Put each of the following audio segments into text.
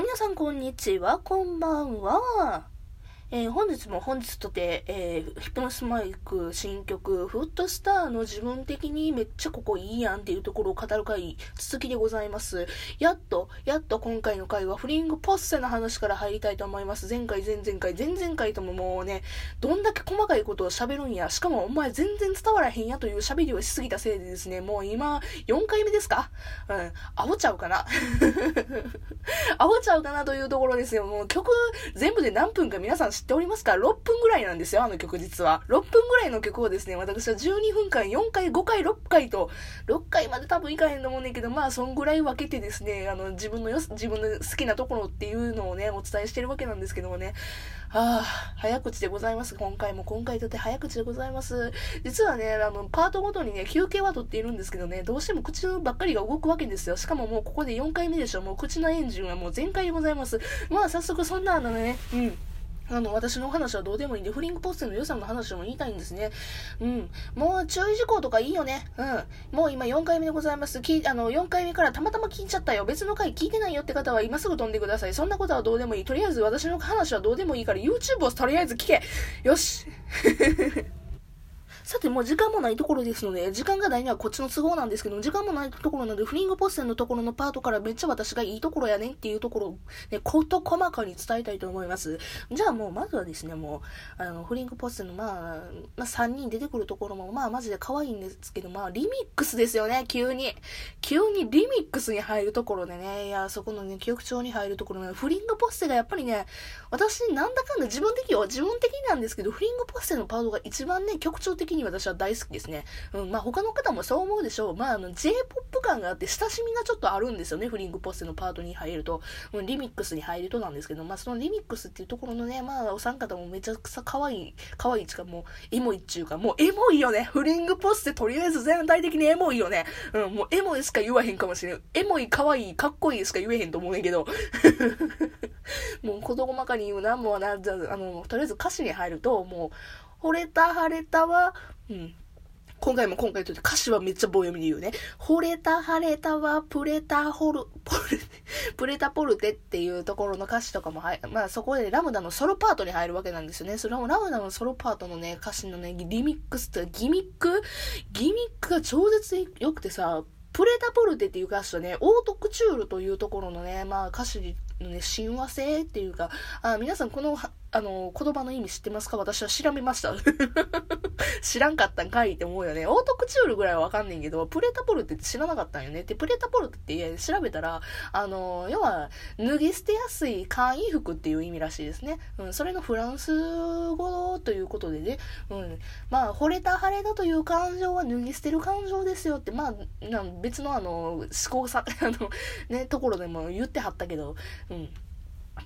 皆さん、こんにちは。こんばんは。えー、本日も本日とて、えー、ヒプノスマイク新曲、フットスターの自分的にめっちゃここいいやんっていうところを語る回、続きでございます。やっと、やっと今回の回はフリングポッセの話から入りたいと思います。前回、前々回、前々回とももうね、どんだけ細かいことを喋るんや。しかもお前全然伝わらへんやという喋りをしすぎたせいでですね、もう今、4回目ですか？うん、アホちゃうかな？アホちゃうかなというところですよ。もう曲全部で何分か皆さん知っておりますか ?6 分ぐらいなんですよ、あの曲実は。6分ぐらいの曲をですね、私は12分間、4回、5回、6回と、6回まで多分いかへんと思うねんけど、まあ、そんぐらい分けてですね、あの、自分のよ、自分の好きなところっていうのをね、お伝えしてるわけなんですけどもね。ああ、早口でございます。今回も、今回とて早口でございます。実はね、あの、パートごとにね、休憩は取っているんですけどね、どうしても口ばっかりが動くわけですよ。しかももうここで4回目でしょ。もう口のエンジンはもう全開でございます。まあ、早速そんなあのね、うん。あの、私の話はどうでもいいんで、フリンクポステの予算の話も言いたいんですね。うん。もう注意事項とかいいよね。うん。もう今4回目でございます。きあの、4回目からたまたま聞いちゃったよ。別の回聞いてないよって方は今すぐ飛んでください。そんなことはどうでもいい。とりあえず私の話はどうでもいいから YouTube をとりあえず聞け。よし。さて、もう時間もないところですので、時間がないのはこっちの都合なんですけど、時間もないところなので、フリングポッセンのところのパートからめっちゃ私がいいところやねんっていうところを、ね、こと細かに伝えたいと思います。じゃあもう、まずはですね、もう、あの、フリングポッセンの、まあ、まあ、3人出てくるところも、まあ、マジで可愛いんですけど、まあ、リミックスですよね、急に。急にリミックスに入るところでね、いや、そこのね、曲調に入るところね、フリングポッセがやっぱりね、私、なんだかんだ自分的よ、自分的なんですけど、フリングポッセのパートが一番ね、曲調的に私は大好きですね。うん、まあ他の方もそう思うでしょう。まああの J-POP 感があって親しみがちょっとあるんですよね。フリングポッセのパートに入ると。うん、リミックスに入るとなんですけど、まあそのリミックスっていうところのね、まあお三方もめちゃくちゃ可愛い、可愛いちかもうエモいっていうか、もうエモいよね。フリングポッセとりあえず全体的にエモいよね。うん、もうエモいしか言わへんかもしれん。エモい、可愛い、かっこいいしか言えへんと思うねんけど。もう事細かに言うな、もうな、あの、とりあえず歌詞に入ると、もう、惚れた晴れたは、うん、今回も今回とって歌詞はめっちゃ棒読みで言うね。惚れた晴れたはプレタホル、ポル、プレタポルテっていうところの歌詞とかもはい、まあそこでラムダのソロパートに入るわけなんですよね。それもラムダのソロパートのね、歌詞のね、リミックスってギミックギミックが超絶良くてさ、プレタポルテっていう歌詞とね、オートクチュールというところのね、まあ歌詞のね、親和性っていうか、あ皆さんこのあの、言葉の意味知ってますか？私は調べました。知らんかったんかいって思うよね。オートクチュールぐらいはわかんねんけど、プレタポルテって知らなかったんよね。で、プレタポルテって調べたら、あの、要は、脱ぎ捨てやすい簡易服っていう意味らしいですね。うん、それのフランス語ということでね、うん、まあ、惚れた晴れだという感情は脱ぎ捨てる感情ですよって、まあ、別のあの、思考さ、あの、ね、ところでも言ってはったけど、うん。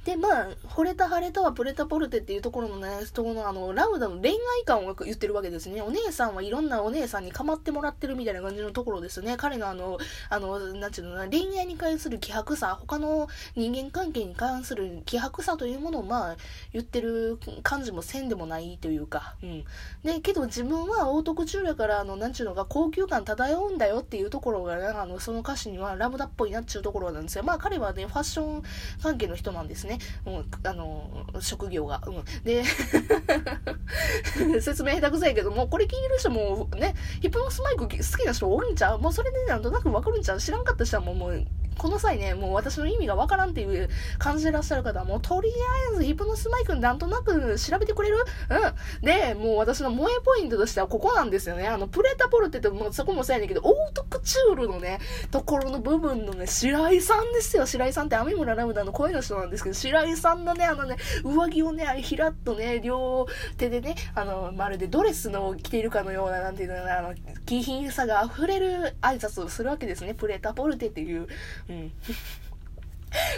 で、まあ、惚れた晴れとはプレタポルテっていうところのね、ところのあの、ラムダの恋愛観を言ってるわけですね。お姉さんはいろんなお姉さんに構ってもらってるみたいな感じのところですね。彼のあの、あの、なんちゅうの恋愛に関する希薄さ、他の人間関係に関する希薄さというものをまあ、言ってる感じもせんでもないというか、うん。で、けど自分はオートクチュールから、あの、なんちゅうのが高級感漂うんだよっていうところが、ね、あの、その歌詞にはラムダっぽいなっちゅうところなんですよ。まあ、彼はね、ファッション関係の人なんですですね。うん、あの、職業が。うん。で、説明下手くさいけども、これ聞いてる人もね、ヒプノスマイク好きな人多いんちゃう？もうそれでなんとなくわかるんちゃう？知らんかった人はもう、もう、この際ね、もう私の意味がわからんっていう感じでいらっしゃる方は、もうとりあえずヒプノスマイクなんとなく調べてくれる？うん。で、もう私の萌えポイントとしてはここなんですよね。あの、プレタポルテって、もうそこもそうやねんけど、オートクチュールのね、ところの部分のね、白井さんですよ。白井さんって網村ラムダの声の人なんですけど、白井さんのね、あのね、上着をね、ひらっとね、両手でね、あの、まるでドレスの着ているかのような、なんていうのかなあの、気品さが溢れる挨拶をするわけですね。プレタポルテっていう、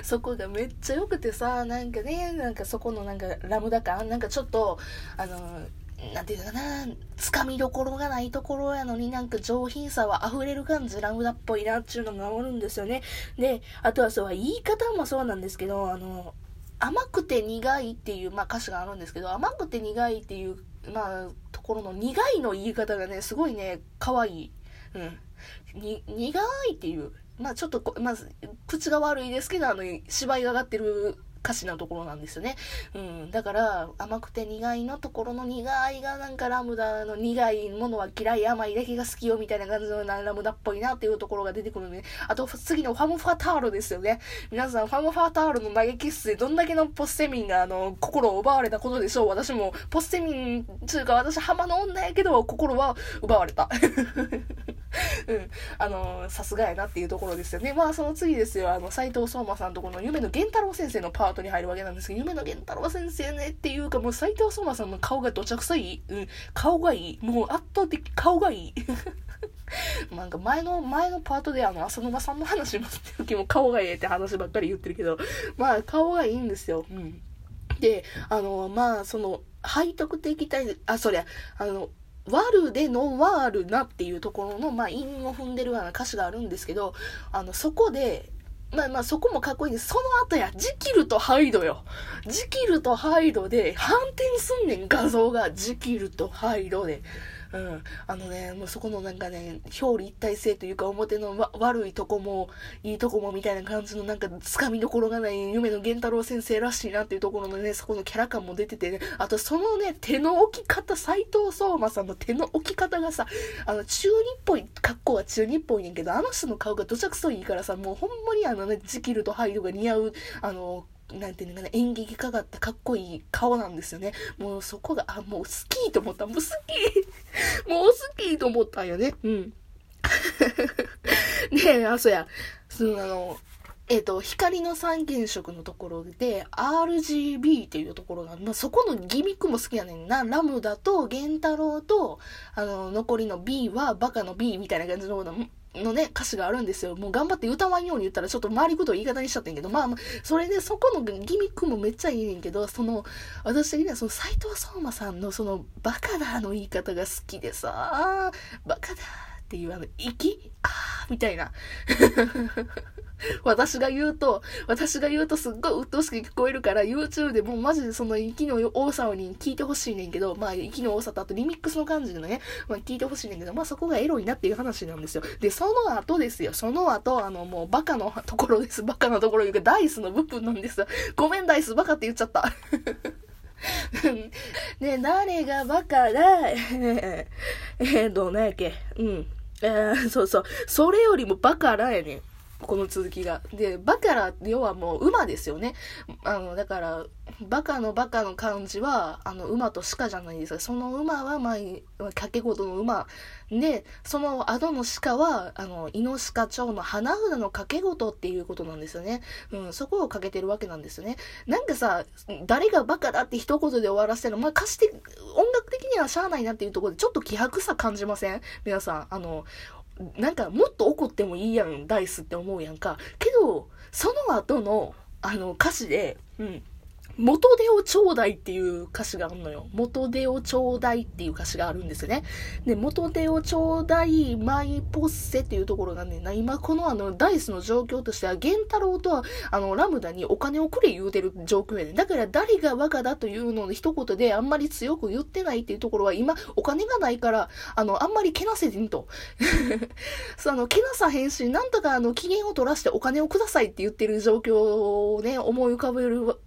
そこがめっちゃ良くてさ、なんかね、なんかそこのなんかラムダ感、なんかちょっと、あの、なんていうかな、つかみどころがないところやのになんか上品さは溢れる感じ、ラムダっぽいなっていうのがあるんですよね。で、あとはそう、言い方もそうなんですけど、あの、甘くて苦いっていう、まあ歌詞があるんですけど、甘くて苦いっていう、まあ、ところの苦いの言い方がね、すごいね、可愛い。うん。に、苦いっていう、まあちょっとまず、口が悪いですけど、あの、芝居が上がってる歌詞なところなんですよね。うん。だから、甘くて苦いのところの苦いがなんかラムダの苦いものは嫌い、甘いだけが好きよみたいな感じのラムダっぽいなっていうところが出てくるんで、あと次のファムファタールですよね。皆さん、ファムファタールの嘆き室でどんだけのポスセミンがあの、心を奪われたことでしょう。私も、ポスセミン、つうか私浜の女やけど、心は奪われた。うん。あの、さすがやなっていうところですよね。まあ、その次ですよ。あの、斎藤聡馬さんとこの夢の源太郎先生のパートに入るわけなんですけど、夢の源太郎先生ねっていうか、もう斎藤聡馬さんの顔がどちゃくさい。うん。顔がいい。もう圧倒的顔がいい。なんか前の、前のパートであの、浅沼さんの話もって時も顔がいいって話ばっかり言ってるけど、まあ顔がいいんですよ。うん。で、あの、まあ、その、背徳的体、あ、そりゃ、あの、ワルでのワールなっていうところの、まあ、韻を踏んでるような歌詞があるんですけど、あの、そこで、まあまあそこもかっこいいんです。その後や、ジキルとハイドよ。ジキルとハイドで反転すんねん、画像が。ジキルとハイドで。うん。あのね、もうそこのなんかね、表裏一体性というか表の悪いとこも、いいとこもみたいな感じのなんか掴みどころがない夢の源太郎先生らしいなっていうところのね、そこのキャラ感も出ててね、あとそのね、手の置き方、斎藤相馬さんの手の置き方がさ、あの、中二っぽい、格好は中二っぽいねんけど、あの人の顔がどちゃくそいいからさ、もうほんまにあのね、ジキルとハイドが似合う、あの、なんていうのかな、演劇かかったかっこいい顔なんですよね。もうそこが、あ、もう好きと思った。もう好き もう好きと思ったんよね。うん。ねえ、あ、そうや。その、あの、えっ、ー、と、光の三原色のところで、RGB っていうところが、まあ、そこのギミックも好きやねんな。ラムダと、源太郎と、あの、残りの B は、バカの B みたいな感じの、のね、歌詞があるんですよ。もう頑張って歌わんように言ったらちょっと周りごと言い方にしちゃってんけど、まあ、それでそこのギミックもめっちゃいいねんけど、その、私的にはその斎藤聡馬さんのその、バカだの言い方が好きでさ、バカだっていうあの、息あーみたいな。私が言うと、私が言うとすっごい鬱陶しく聞こえるから、YouTube でもうマジでその息の多さに聞いてほしいねんけど、まあ息の多さとあとリミックスの感じでね、まあ聞いてほしいねんけど、まあそこがエロいなっていう話なんですよ。で、その後ですよ。その後、あのもうバカのところです。バカのところいうかダイスの部分なんですよ。ごめんダイス、バカって言っちゃった。ね誰がバカだ えーと、何やっけ？うん。えー、そうそう。それよりもバカらやねん。この続きが。で、バカラ、要はもう馬ですよね。あの、だから、バカのバカの漢字は、あの、馬と鹿じゃないですか。その馬は、まあ、掛け事の馬。で、その後の鹿は、あの、イノシカ蝶の花札の掛け事っていうことなんですよね。うん、そこをかけてるわけなんですよね。なんかさ、誰がバカだって一言で終わらせるの、まあ、貸して、音楽的にはしゃあないなっていうところで、ちょっと気迫さ感じません？皆さん。あの、なんかもっと怒ってもいいやん、ダイスって思うやんか。けど、その後の、あの、歌詞で、うん、元手をちょうだいっていう歌詞があるのよ。元手をちょうだいっていう歌詞があるんですよね。で、元手をちょうだい、マイポッセっていうところがね、今このあの、ダイスの状況としては、源太郎とは、あの、ラムダにお金をくれ言うてる状況やね。だから誰がバカだというのを一言であんまり強く言ってないっていうところは、今、お金がないから、あの、あんまりけなせずにと。そ、の、けなさへんし、なんとかあの、機嫌を取らしてお金をくださいって言ってる状況をね、思い浮かべ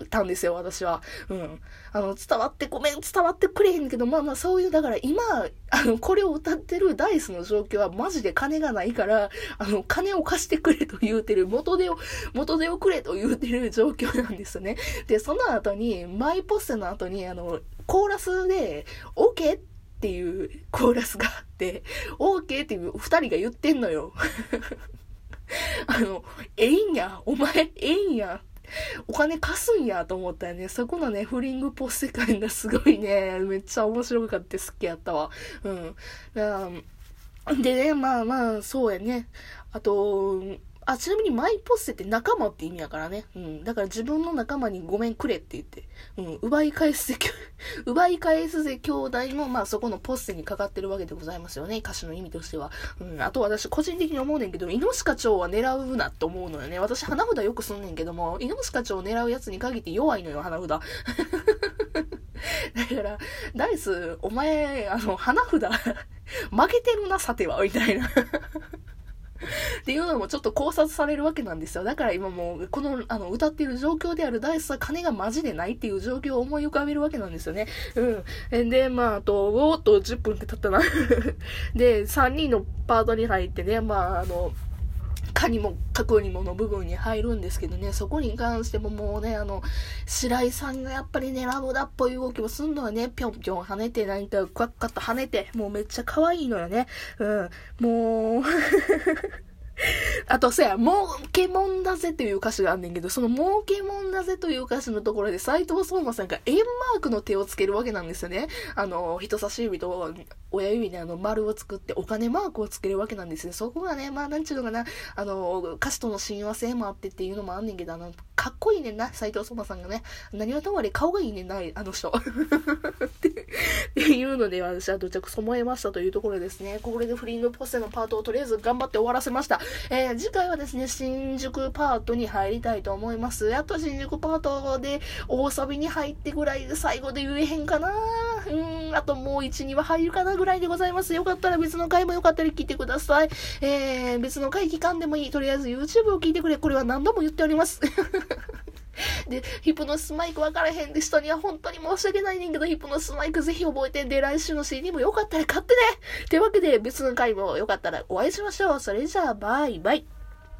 たんですよ。私は。うん。あの、伝わってごめん、伝わってくれへんけど、まあまあそういう、だから今、あの、これを歌ってるダイスの状況はマジで金がないから、あの、金を貸してくれと言うてる、元手を、元手をくれと言うてる状況なんですね。で、その後に、マイポッセの後に、あの、コーラスで、OK? っていうコーラスがあって、OK っていう二人が言ってんのよ。あの、ええんや、お前、ええんや、お金貸すんやと思ったよね。そこのね、フリングポス世界がすごいね、めっちゃ面白かって好きやったわ。うん。でね、まあまあ、そうやね。あと、あ、ちなみにマイポッセって仲間って意味やからね。うん。だから自分の仲間にごめんくれって言って、うん。奪い返すぜ、奪い返すぜ兄弟も、まあそこのポッセにかかってるわけでございますよね。歌詞の意味としては。うん。あと私個人的に思うねんけど、イノシカ蝶は狙うなって思うのよね。私花札よくすんねんけども、イノシカ蝶を狙うやつに限って弱いのよ、花札。だから、ダイス、お前、あの、花札負けてるな、さては、みたいなっていうのもちょっと考察されるわけなんですよ。だから今もう、この、あの、歌っている状況であるダイスは金がマジでないっていう状況を思い浮かべるわけなんですよね。うん。で、まあ、あと、おーっと10分って経ったな。で、3人のパートに入ってね、まあ、あの、かにも、過去にもの部分に入るんですけどね、そこに関してももうね、あの、白井さんがやっぱりね、ラブだっぽい動きをすんのはね、ぴょんぴょん跳ねて、なんか、クワッカッと跳ねて、もうめっちゃ可愛いのよね。うん、もう あとさ、儲けもんだぜっていう歌詞があんねんけど、その儲けもんだぜという歌詞のところで斎藤聡馬さんが円マークの手をつけるわけなんですよね。あの、人差し指と親指にあの丸を作ってお金マークをつけるわけなんですね。そこがね、まあなんちゅうのかな、あの、歌詞との親和性もあってっていうのもあんねんけど、あの、かっこいいねんな、斎藤そばさんがね。何はともあれ顔がいいねんな、あの人。っていうので、私はどちゃくそ燃えましたというところですね。これでフリングポステのパートをとりあえず頑張って終わらせました。えー、次回はですね、新宿パートに入りたいと思います。やっと新宿パートで大サビに入ってぐらいで最後で言えへんかなうん、あともう1、2は入るかなぐらいでございます。よかったら別の回もよかったら聞いてください。えー、別の回期間でもいい。とりあえず YouTube を聞いてくれ。これは何度も言っております。で、ヒプノスマイク分からへんで人には本当に申し訳ないねんけど、ヒプノスマイクぜひ覚えてんで、来週の CD もよかったら買ってねというわけで別の回もよかったらお会いしましょう。それじゃあ、バイバイ。